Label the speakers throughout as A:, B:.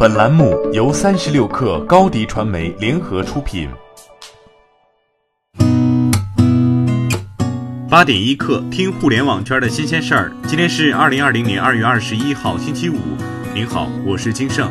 A: 本栏目由三十六氪高低传媒联合出品。
B: 八点一刻，听互联网圈的新鲜事儿。今天是二零二零年二月二十一号，星期五。您好，我是金盛。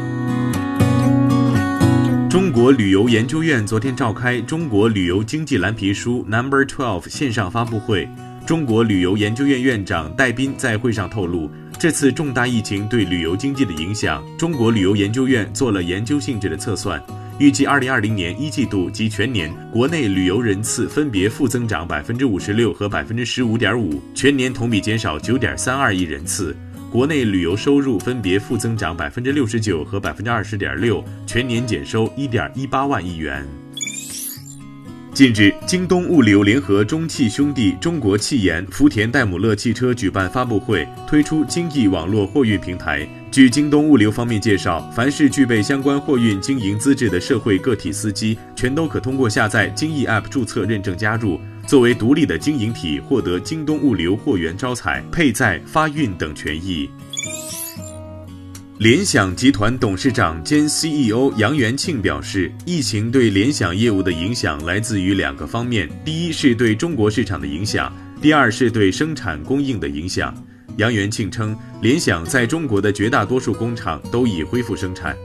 B: 中国旅游研究院昨天召开中国旅游经济蓝皮书 Number Twelve 线上发布会。中国旅游研究院院长戴斌在会上透露。这次重大疫情对旅游经济的影响，中国旅游研究院做了研究性质的测算，预计二零二零年一季度及全年国内旅游人次分别负增长百分之五十六和百分之十五点五，全年同比减少九点三二亿人次；国内旅游收入分别负增长百分之六十九和百分之二十点六，全年减收一点一八万亿元。近日，京东物流联合中汽兄弟、中国汽研、福田戴姆勒汽车举办发布会，推出京易网络货运平台。据京东物流方面介绍，凡是具备相关货运经营资质的社会个体司机，全都可通过下载京易 App 注册认证加入，作为独立的经营体，获得京东物流货源招采、配载、发运等权益。联想集团董事长兼 CEO 杨元庆表示，疫情对联想业务的影响来自于两个方面：第一是对中国市场的影响，第二是对生产供应的影响。杨元庆称，联想在中国的绝大多数工厂都已恢复生产，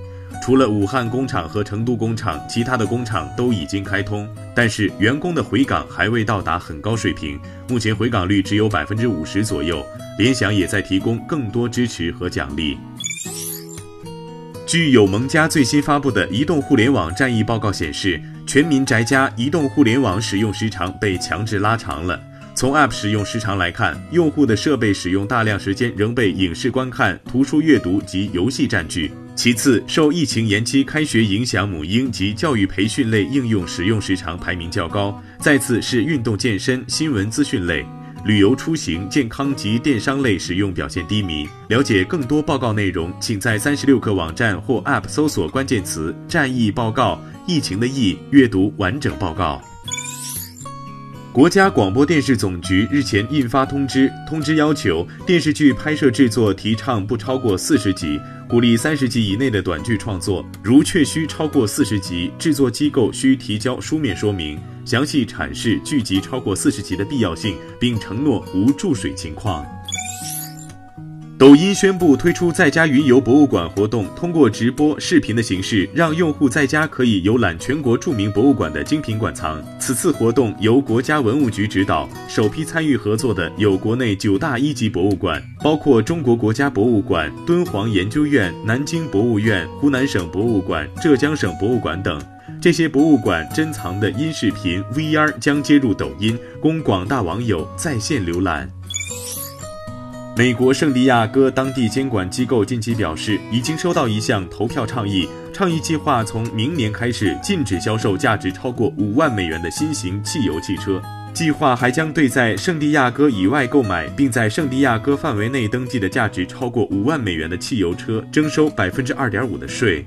B: 除了武汉工厂和成都工厂，其他的工厂都已经开通，但是员工的回岗还未到达很高水平，目前回岗率只有百分之五十左右。联想也在提供更多支持和奖励。据友盟家最新发布的移动互联网战役报告显示，全民宅家移动互联网使用时长被强制拉长了。从 App 使用时长来看，用户的设备使用大量时间仍被影视观看、图书阅读及游戏占据。其次，受疫情延期开学影响，母婴及教育培训类应用使用时长排名较高。再次是运动健身、新闻资讯类。旅游出行、健康及电商类使用表现低迷。了解更多报告内容，请在三十六氪网站或 App 搜索关键词“战役报告”，疫情的疫，阅读完整报告。国家广播电视总局日前印发通知，通知要求电视剧拍摄制作提倡不超过四十集，鼓励三十集以内的短剧创作。如确需超过四十集，制作机构需提交书面说明。详细阐释聚集超过四十集的必要性，并承诺无注水情况。抖音宣布推出在家云游博物馆活动，通过直播视频的形式，让用户在家可以游览全国著名博物馆的精品馆藏。此次活动由国家文物局指导，首批参与合作的有国内九大一级博物馆，包括中国国家博物馆、敦煌研究院、南京博物院、湖南省博物馆、浙江省博物馆等。这些博物馆珍藏的音视频 VR 将接入抖音，供广大网友在线浏览。美国圣地亚哥当地监管机构近期表示，已经收到一项投票倡议，倡议计划从明年开始禁止销售价值超过五万美元的新型汽油汽车。计划还将对在圣地亚哥以外购买并在圣地亚哥范围内登记的价值超过五万美元的汽油车征收百分之二点五的税。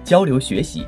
C: 交流学习。